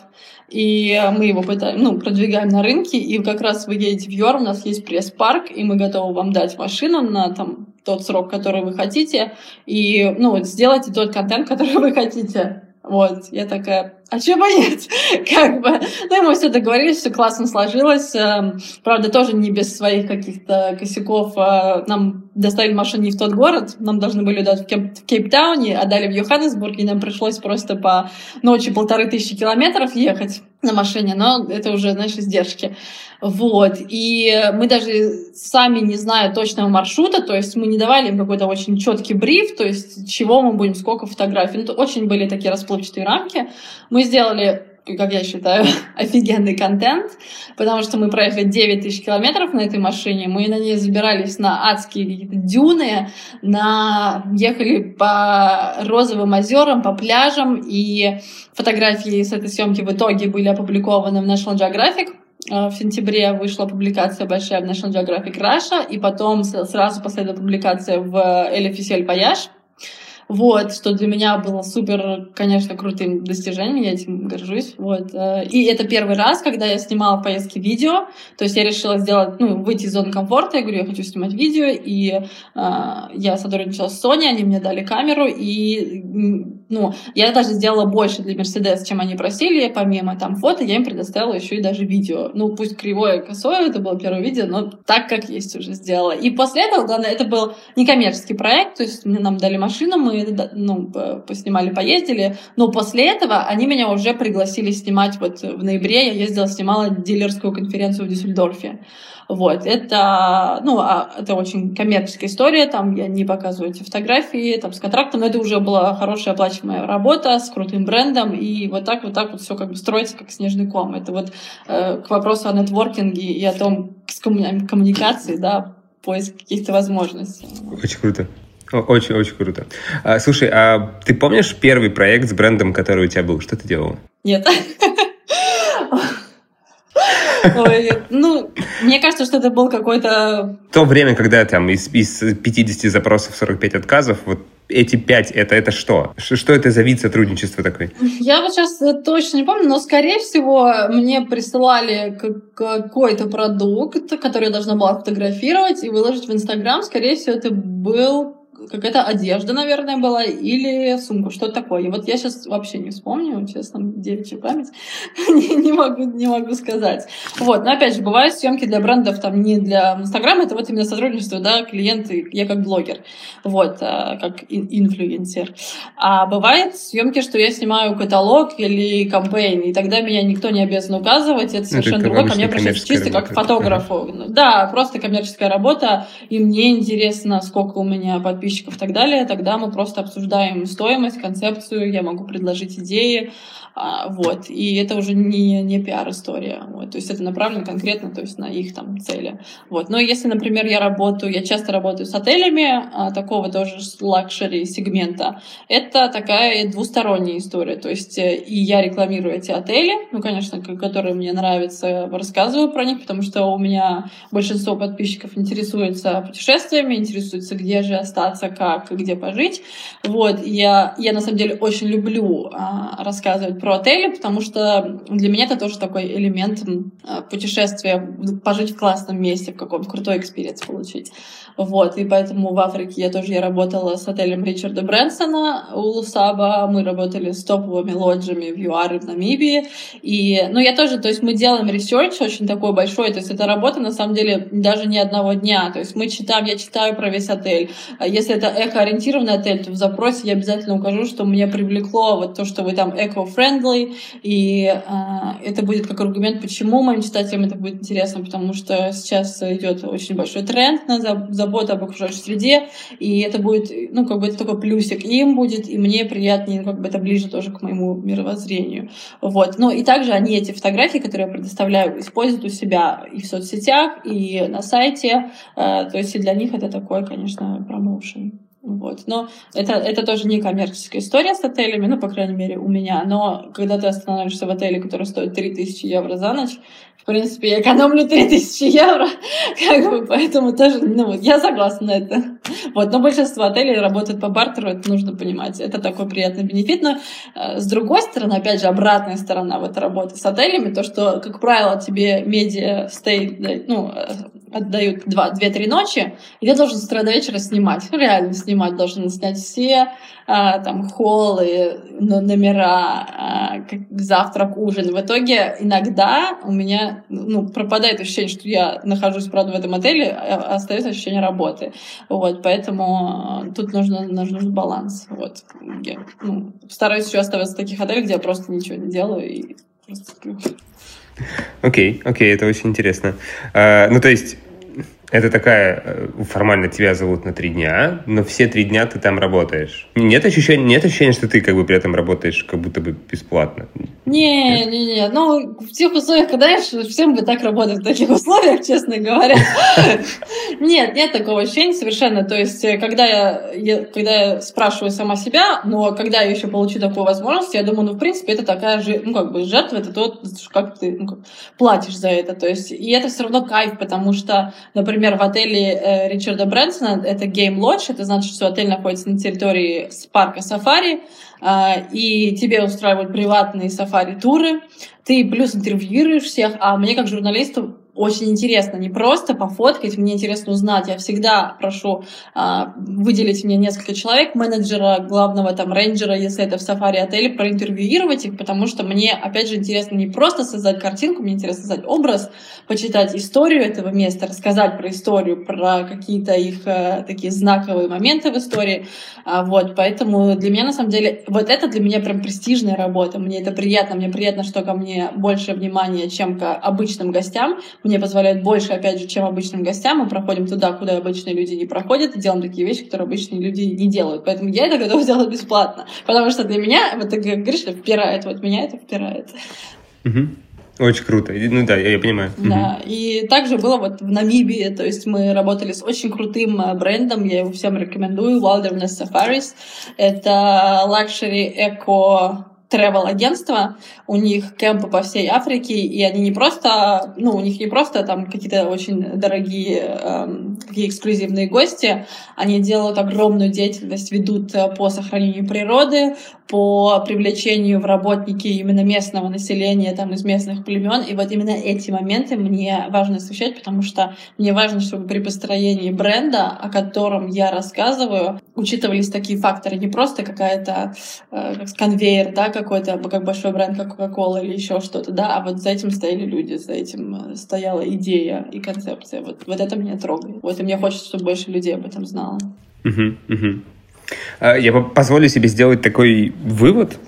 и мы его пытаем, ну, продвигаем на рынке, и как раз вы едете в ЮАР, у нас есть пресс-парк, и мы готовы вам дать машину на там тот срок, который вы хотите, и, ну, сделайте тот контент, который вы хотите. Вот, я такая, а чего нет? как бы. Ну, мы все договорились, все классно сложилось. Эм, правда, тоже не без своих каких-то косяков. Э, нам доставили машину не в тот город, нам должны были дать в, Кейп- в Кейптауне, а дали в Йоханнесбурге, нам пришлось просто по ночи полторы тысячи километров ехать на машине, но это уже, знаешь, издержки. Вот. И мы даже сами, не зная точного маршрута, то есть мы не давали им какой-то очень четкий бриф, то есть чего мы будем, сколько фотографий. Ну, это очень были такие расплывчатые рамки. Мы сделали как я считаю, офигенный контент, потому что мы проехали 9 тысяч километров на этой машине, мы на ней забирались на адские какие-то дюны, на... ехали по розовым озерам, по пляжам, и фотографии с этой съемки в итоге были опубликованы в National Geographic, э, в сентябре вышла публикация большая в National Geographic Russia, и потом сразу последовала публикация в Elle Officiel Voyage, вот, что для меня было супер, конечно, крутым достижением, я этим горжусь. Вот. Э, и это первый раз, когда я снимала в поездке видео, то есть я решила сделать, ну, выйти из зоны комфорта, я говорю, я хочу снимать видео, и э, я сотрудничала с Sony, они мне дали камеру, и, ну, я даже сделала больше для Mercedes, чем они просили, помимо там фото, я им предоставила еще и даже видео. Ну, пусть кривое, косое, это было первое видео, но так, как есть, уже сделала. И после этого, главное, это был некоммерческий проект, то есть нам дали машину, мы мы ну, поснимали, поездили, но после этого они меня уже пригласили снимать, вот в ноябре я ездила, снимала дилерскую конференцию в Дюссельдорфе. Вот, это, ну, а, это очень коммерческая история, там я не показываю эти фотографии, там, с контрактом, но это уже была хорошая оплачиваемая работа с крутым брендом, и вот так, вот так вот все как бы строится, как снежный ком. Это вот э, к вопросу о нетворкинге и о том, с коммуни- коммуникации, да, поиск каких-то возможностей. Очень круто. Очень-очень круто. А, слушай, а ты помнишь первый проект с брендом, который у тебя был? Что ты делала? Нет. Ой, ну, мне кажется, что это был какой-то... То время, когда там из, из 50 запросов 45 отказов, вот эти пять, это, это что? Что это за вид сотрудничества такой? Я вот сейчас точно не помню, но, скорее всего, мне присылали какой-то продукт, который я должна была фотографировать и выложить в Инстаграм. Скорее всего, это был какая-то одежда, наверное, была, или сумка, что такое. И вот я сейчас вообще не вспомню, честно, девичья память, не, не, могу, не могу сказать. Вот, но опять же, бывают съемки для брендов, там, не для Инстаграма, это вот именно сотрудничество, да, клиенты, я как блогер, вот, а, как инфлюенсер. А бывает съемки, что я снимаю каталог или кампейн, и тогда меня никто не обязан указывать, это совершенно это другое, ко мне обращаются чисто как фотографу. Да, просто коммерческая работа, и мне интересно, сколько у меня подписчиков подписчиков и так далее, тогда мы просто обсуждаем стоимость, концепцию, я могу предложить идеи, а, вот, и это уже не, не пиар-история, вот, то есть это направлено конкретно, то есть на их там цели, вот. Но если, например, я работаю, я часто работаю с отелями, а, такого тоже luxury сегмента, это такая двусторонняя история, то есть э, и я рекламирую эти отели, ну, конечно, которые мне нравятся, рассказываю про них, потому что у меня большинство подписчиков интересуется путешествиями, интересуется, где же остаться, как, где пожить, вот, я, я на самом деле очень люблю а, рассказывать про отели, потому что для меня это тоже такой элемент путешествия, пожить в классном месте, в каком-то крутой experience получить. Вот, и поэтому в Африке я тоже я работала с отелем Ричарда Брэнсона Ulusaba, мы работали с топовыми лоджами в ЮАР и в Намибии, и, ну, я тоже, то есть мы делаем research очень такой большой, то есть это работа, на самом деле, даже не одного дня, то есть мы читаем, я читаю про весь отель. Если это эко-ориентированный отель, то в запросе я обязательно укажу, что мне привлекло вот то, что вы там eco-friendly, и э, это будет как аргумент, почему моим читателям это будет интересно, потому что сейчас идет очень большой тренд на забота об окружающей среде, и это будет, ну, как бы это только плюсик им будет, и мне приятнее, ну, как бы это ближе тоже к моему мировоззрению. Вот. Ну, и также они эти фотографии, которые я предоставляю, используют у себя и в соцсетях, и на сайте, э, то есть и для них это такой, конечно, промоушен. Вот. Но это, это тоже не коммерческая история с отелями, ну, по крайней мере, у меня. Но когда ты останавливаешься в отеле, который стоит 3000 евро за ночь, в принципе, я экономлю 3000 евро, как бы, поэтому тоже, ну, я согласна на это. Вот, но большинство отелей работают по бартеру, это нужно понимать. Это такой приятный бенефит, но э, с другой стороны, опять же, обратная сторона вот работы с отелями, то, что, как правило, тебе медиа стей, ну, э, отдают 2-3 ночи, и ты должен с утра до вечера снимать. Ну, реально снимать. Должен снять все а, там холлы, номера, а, завтрак, ужин. В итоге иногда у меня ну, пропадает ощущение, что я нахожусь, правда, в этом отеле, а остается ощущение работы. Вот, поэтому а, тут нужно, нужен баланс. Вот. Я ну, стараюсь еще оставаться в таких отелях, где я просто ничего не делаю и просто. Окей, okay, окей, okay, это очень интересно. Uh, ну, то есть, это такая, э, формально тебя зовут на три дня, но все три дня ты там работаешь. Нет ощущения, нет ощущения, что ты как бы при этом работаешь как будто бы бесплатно? Не, не, не. Ну, в тех условиях, когда всем бы так работать в таких условиях, честно говоря. Нет, нет такого ощущения совершенно. То есть, э, когда я, когда я спрашиваю сама себя, но когда я еще получу такую возможность, я думаю, ну, в принципе, это такая же, ну, как бы жертва, это то, как ты ну, как, платишь за это. То есть, и это все равно кайф, потому что, например, например, в отеле э, Ричарда Брэнсона, это Game Lodge, это значит, что отель находится на территории парка Сафари, э, и тебе устраивают приватные сафари-туры, ты плюс интервьюируешь всех, а мне как журналисту очень интересно не просто пофоткать, мне интересно узнать. Я всегда прошу а, выделить мне несколько человек, менеджера, главного там рейнджера, если это в сафари-отеле, проинтервьюировать их, потому что мне, опять же, интересно не просто создать картинку, мне интересно создать образ, почитать историю этого места, рассказать про историю, про какие-то их а, такие знаковые моменты в истории. А, вот, поэтому для меня, на самом деле, вот это для меня прям престижная работа. Мне это приятно, мне приятно, что ко мне больше внимания, чем к обычным гостям, мне позволяет больше, опять же, чем обычным гостям. Мы проходим туда, куда обычные люди не проходят, и делаем такие вещи, которые обычные люди не делают. Поэтому я это готова делать бесплатно. Потому что для меня, вот ты говоришь, впирает, вот меня это впирает. Угу. Очень круто. Ну да, я, я понимаю. Да. Угу. И также было вот в Намибии, то есть мы работали с очень крутым э, брендом, я его всем рекомендую, Wilderness Safaris. Это luxury eco travel агентства. У них кемпы по всей Африке, и они не просто, ну, у них не просто там какие-то очень дорогие, эм, эксклюзивные гости, они делают огромную деятельность, ведут э, по сохранению природы, по привлечению в работники именно местного населения, там, из местных племен, и вот именно эти моменты мне важно освещать, потому что мне важно, чтобы при построении бренда, о котором я рассказываю, учитывались такие факторы, не просто какая-то э, конвейер, да, какой-то, как большой бренд, как Coca-Cola или еще что-то, да, а вот за этим стояли люди, за этим э, стояла идея и концепция. Вот, вот это меня трогает. Вот и мне хочется, чтобы больше людей об этом знало. Uh-huh, uh-huh. Я позволю себе сделать такой вывод,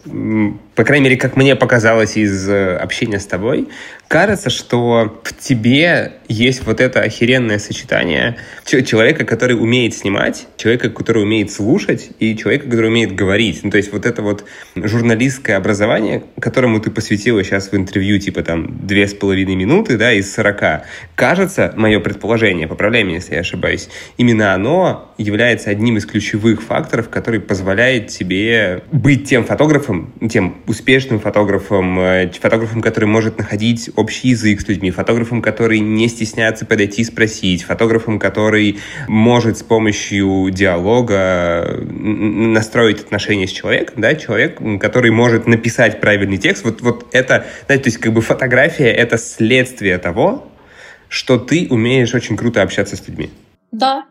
по крайней мере, как мне показалось из э, общения с тобой, кажется, что в тебе есть вот это охеренное сочетание человека, который умеет снимать, человека, который умеет слушать, и человека, который умеет говорить. Ну, то есть вот это вот журналистское образование, которому ты посвятила сейчас в интервью, типа там две с половиной минуты, да, из сорока, кажется, мое предположение, поправляй меня, если я ошибаюсь, именно оно является одним из ключевых факторов, который позволяет тебе быть тем фотографом, тем успешным фотографом, э, фотографом, который может находить общий язык с людьми, фотографом, который не стесняется подойти и спросить, фотографом, который может с помощью диалога настроить отношения с человеком, да, человек, который может написать правильный текст. Вот, вот это, да, то есть как бы фотография — это следствие того, что ты умеешь очень круто общаться с людьми. Да,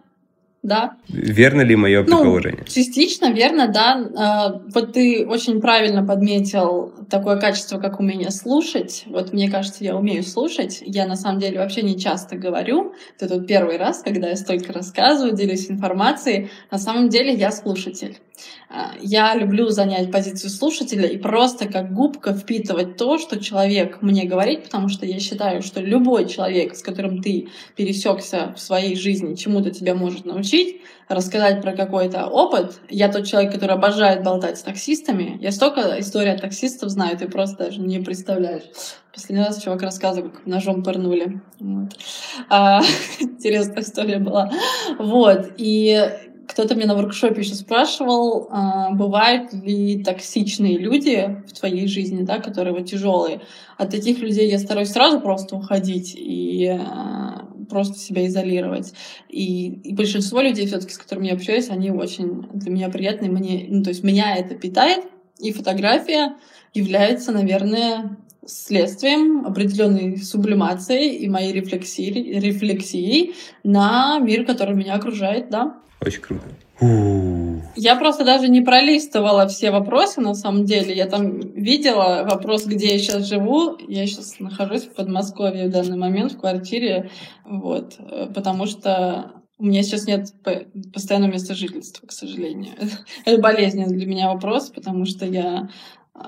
да. Верно ли мое ну, предположение? Частично верно, да. А, вот ты очень правильно подметил такое качество, как умение слушать. Вот мне кажется, я умею слушать. Я на самом деле вообще не часто говорю. Это тут первый раз, когда я столько рассказываю, делюсь информацией. На самом деле я слушатель. Я люблю занять позицию слушателя и просто как губка впитывать то, что человек мне говорит, потому что я считаю, что любой человек, с которым ты пересекся в своей жизни, чему-то тебя может научить, рассказать про какой-то опыт. Я тот человек, который обожает болтать с таксистами. Я столько историй от таксистов знаю, ты просто даже не представляешь. Последний раз чувак рассказывал, как ножом пырнули. Вот. А, интересная история была. Вот. И кто-то меня на воркшопе еще спрашивал, а, бывают ли токсичные люди в твоей жизни, да, которые вот тяжелые. От таких людей я стараюсь сразу просто уходить и а, просто себя изолировать. И, и большинство людей, все-таки, с которыми я общаюсь, они очень для меня приятные. Мне, ну, то есть меня это питает, и фотография является, наверное, следствием определенной сублимации и моей рефлексии, рефлексии на мир, который меня окружает, да. Очень круто. Я просто даже не пролистывала все вопросы, на самом деле. Я там видела вопрос, где я сейчас живу. Я сейчас нахожусь в Подмосковье в данный момент, в квартире. Вот. Потому что у меня сейчас нет постоянного места жительства, к сожалению. Это болезненный для меня вопрос, потому что я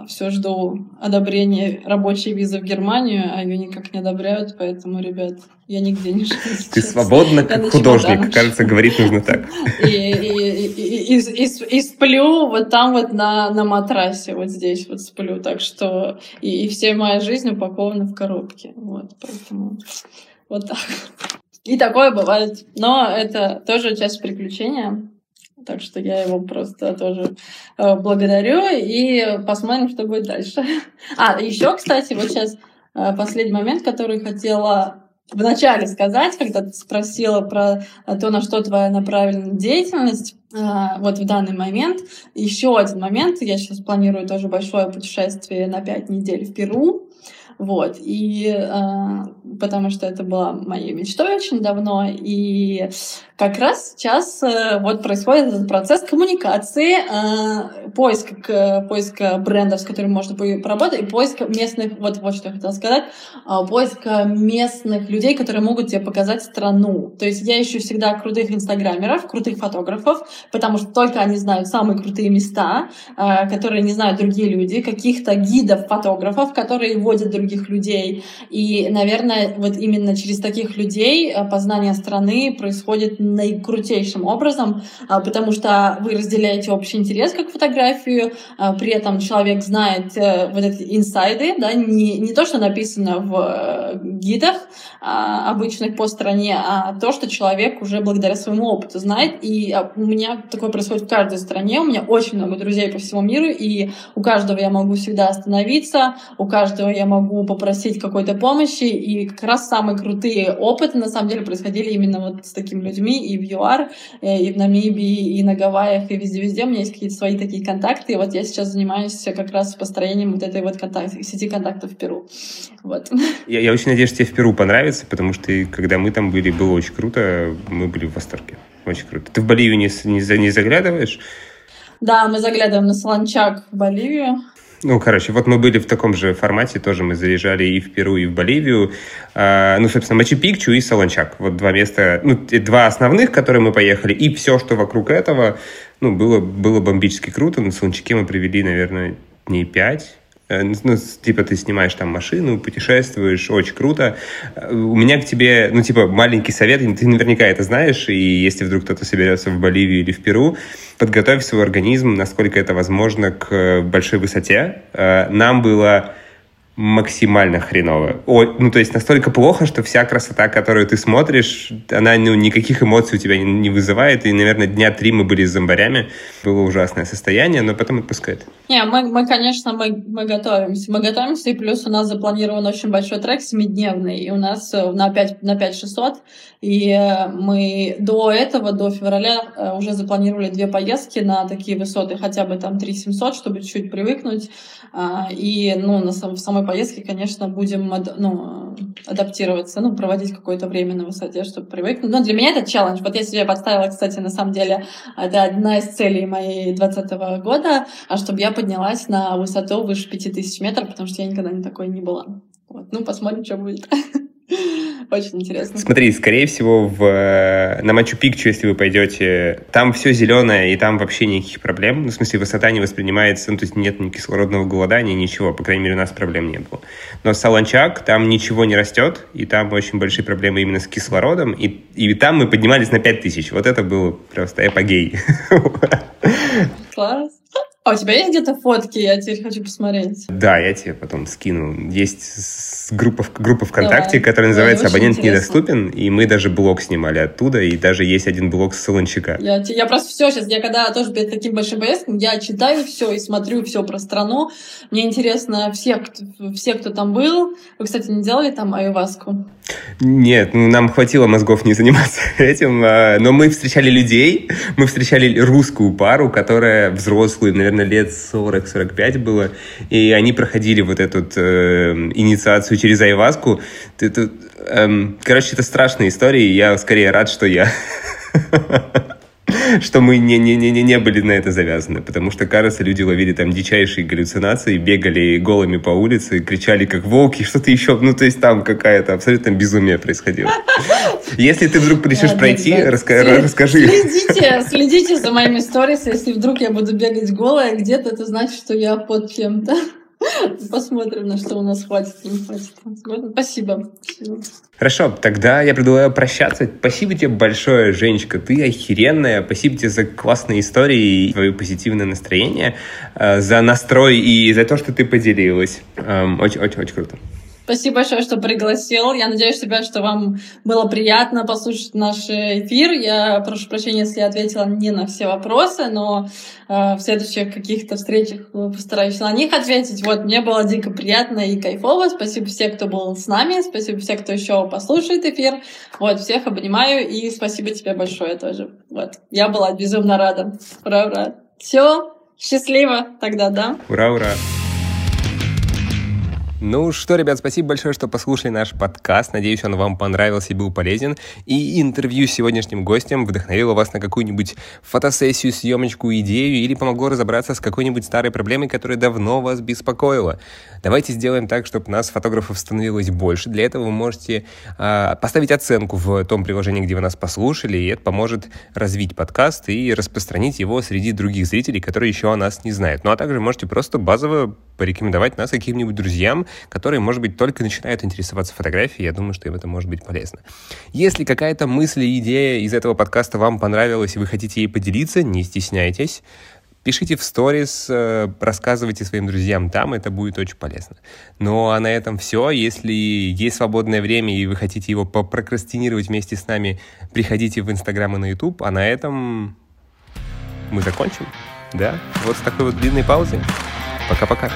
все жду одобрения рабочей визы в Германию, а ее никак не одобряют, поэтому, ребят, я нигде не живу. Ты свободна, как художник, кажется, говорить нужно так. И, и, и, и, и, и сплю вот там вот на, на матрасе, вот здесь вот сплю, так что и, и вся моя жизнь упакована в коробке, вот, поэтому вот так. И такое бывает, но это тоже часть приключения. Так что я его просто тоже э, благодарю и посмотрим, что будет дальше. А, еще, кстати, вот сейчас э, последний момент, который хотела вначале сказать, когда ты спросила про то, на что твоя направлена деятельность. Э, вот в данный момент. Еще один момент. Я сейчас планирую тоже большое путешествие на пять недель в Перу. Вот. И э, потому что это была моей мечтой очень давно. И как раз сейчас э, вот происходит этот процесс коммуникации, э, поиска, поиска брендов, с которыми можно поработать, и поиска местных, вот, вот что я хотела сказать, э, поиска местных людей, которые могут тебе показать страну. То есть я ищу всегда крутых инстаграмеров, крутых фотографов, потому что только они знают самые крутые места, э, которые не знают другие люди, каких-то гидов, фотографов, которые водят другие других людей. И, наверное, вот именно через таких людей э, познание страны происходит наикрутейшим образом, а, потому что вы разделяете общий интерес как фотографию, а, при этом человек знает э, вот эти инсайды, да, не, не то, что написано в э, гидах а, обычных по стране, а то, что человек уже благодаря своему опыту знает. И у меня такое происходит в каждой стране. У меня очень много друзей по всему миру, и у каждого я могу всегда остановиться, у каждого я могу попросить какой-то помощи, и как раз самые крутые опыты, на самом деле, происходили именно вот с такими людьми и в ЮАР, э, и в Намибии, и на Гавайях, и везде-везде. У меня есть какие-то свои такие контакты, и вот я сейчас занимаюсь как раз построением вот этой вот контакт, сети контактов в Перу. Вот. Я, я очень надеюсь, что тебе в Перу понравится, потому что когда мы там были, было очень круто, мы были в восторге. Очень круто. Ты в Боливию не, не, не заглядываешь? Да, мы заглядываем на Солончак в Боливию. Ну, короче, вот мы были в таком же формате, тоже мы заезжали и в Перу, и в Боливию. А, ну, собственно, Мачу-Пикчу и Солончак. Вот два места, ну, два основных, которые мы поехали, и все, что вокруг этого, ну, было, было бомбически круто. На Солончаке мы провели, наверное, дней пять. Э, ну, типа, ты снимаешь там машину, путешествуешь, очень круто. Э, у меня к тебе, ну, типа, маленький совет, ты наверняка это знаешь, и если вдруг кто-то соберется в Боливию или в Перу, подготовь свой организм, насколько это возможно, к большой высоте. Э, нам было максимально хреново. О, ну, то есть настолько плохо, что вся красота, которую ты смотришь, она ну, никаких эмоций у тебя не, не вызывает. И, наверное, дня три мы были с зомбарями. Было ужасное состояние, но потом отпускает. Не, мы, мы конечно, мы, мы готовимся. Мы готовимся, и плюс у нас запланирован очень большой трек семидневный. И у нас э, на 5, на 5 600. И э, мы до этого, до февраля, э, уже запланировали две поездки на такие высоты, хотя бы там 3 700, чтобы чуть-чуть привыкнуть. А, и ну, на, в самой поездке, конечно, будем ну, адаптироваться, ну, проводить какое-то время на высоте, чтобы привыкнуть. Но для меня это челлендж. Вот я себе подставила, кстати, на самом деле, это одна из целей моей 2020 года, а чтобы я поднялась на высоту выше 5000 метров, потому что я никогда не такой не была. Вот. Ну, посмотрим, что будет. Очень интересно. Смотри, скорее всего, в, э, на Мачу-Пикчу, если вы пойдете, там все зеленое, и там вообще никаких проблем. Ну, в смысле, высота не воспринимается, ну, то есть нет ни кислородного голодания, ничего. По крайней мере, у нас проблем не было. Но Саланчак, там ничего не растет, и там очень большие проблемы именно с кислородом, и, и там мы поднимались на 5000. Вот это было просто эпогей. Класс. А у тебя есть где-то фотки? Я теперь хочу посмотреть. Да, я тебе потом скину. Есть группа, группа ВКонтакте, Давай. которая называется Ой, «Абонент недоступен», и мы даже блог снимали оттуда, и даже есть один блог с Солончака. Я, я просто все сейчас, я когда тоже перед таким большим поездком, я читаю все и смотрю все про страну. Мне интересно все, кто, все, кто там был. Вы, кстати, не делали там айваску? Нет, ну, нам хватило мозгов не заниматься этим, а, но мы встречали людей, мы встречали русскую пару, которая взрослую, наверное, лет 40-45 было, и они проходили вот эту э, инициацию через айваску. Это, э, короче, это страшная история, и я скорее рад, что я что мы не, не, не, не были на это завязаны, потому что, кажется, люди ловили там дичайшие галлюцинации, бегали голыми по улице, кричали как волки, что-то еще, ну, то есть там какая-то абсолютно безумие происходило. Если ты вдруг решишь пройти, расскажи. Следите, следите за моими сторис, если вдруг я буду бегать голая где-то, это значит, что я под чем-то. Посмотрим, на что у нас хватит, не хватит. Спасибо. Хорошо, тогда я предлагаю прощаться. Спасибо тебе большое, Женечка, ты охеренная. Спасибо тебе за классные истории и твое позитивное настроение, э, за настрой и за то, что ты поделилась. Очень-очень-очень эм, круто. Спасибо большое, что пригласил. Я надеюсь, ребят, что вам было приятно послушать наш эфир. Я прошу прощения, если я ответила не на все вопросы, но э, в следующих каких-то встречах постараюсь на них ответить. Вот, мне было дико приятно и кайфово. Спасибо всем, кто был с нами. Спасибо всем, кто еще послушает эфир. Вот, всех обнимаю и спасибо тебе большое тоже. Вот, я была безумно рада. Ура, ура. Все, счастливо тогда, да? Ура, ура. Ну что, ребят, спасибо большое, что послушали наш подкаст. Надеюсь, он вам понравился и был полезен. И интервью с сегодняшним гостем вдохновило вас на какую-нибудь фотосессию, съемочку, идею или помогло разобраться с какой-нибудь старой проблемой, которая давно вас беспокоила. Давайте сделаем так, чтобы нас, фотографов, становилось больше. Для этого вы можете э, поставить оценку в том приложении, где вы нас послушали, и это поможет развить подкаст и распространить его среди других зрителей, которые еще о нас не знают. Ну а также можете просто базово порекомендовать нас каким-нибудь друзьям, которые, может быть, только начинают интересоваться фотографией. Я думаю, что им это может быть полезно. Если какая-то мысль и идея из этого подкаста вам понравилась, и вы хотите ей поделиться, не стесняйтесь. Пишите в сторис, э, рассказывайте своим друзьям там, это будет очень полезно. Ну а на этом все. Если есть свободное время и вы хотите его попрокрастинировать вместе с нами, приходите в Инстаграм и на Ютуб. А на этом мы закончим. Да, вот с такой вот длинной паузой. Пока-пока.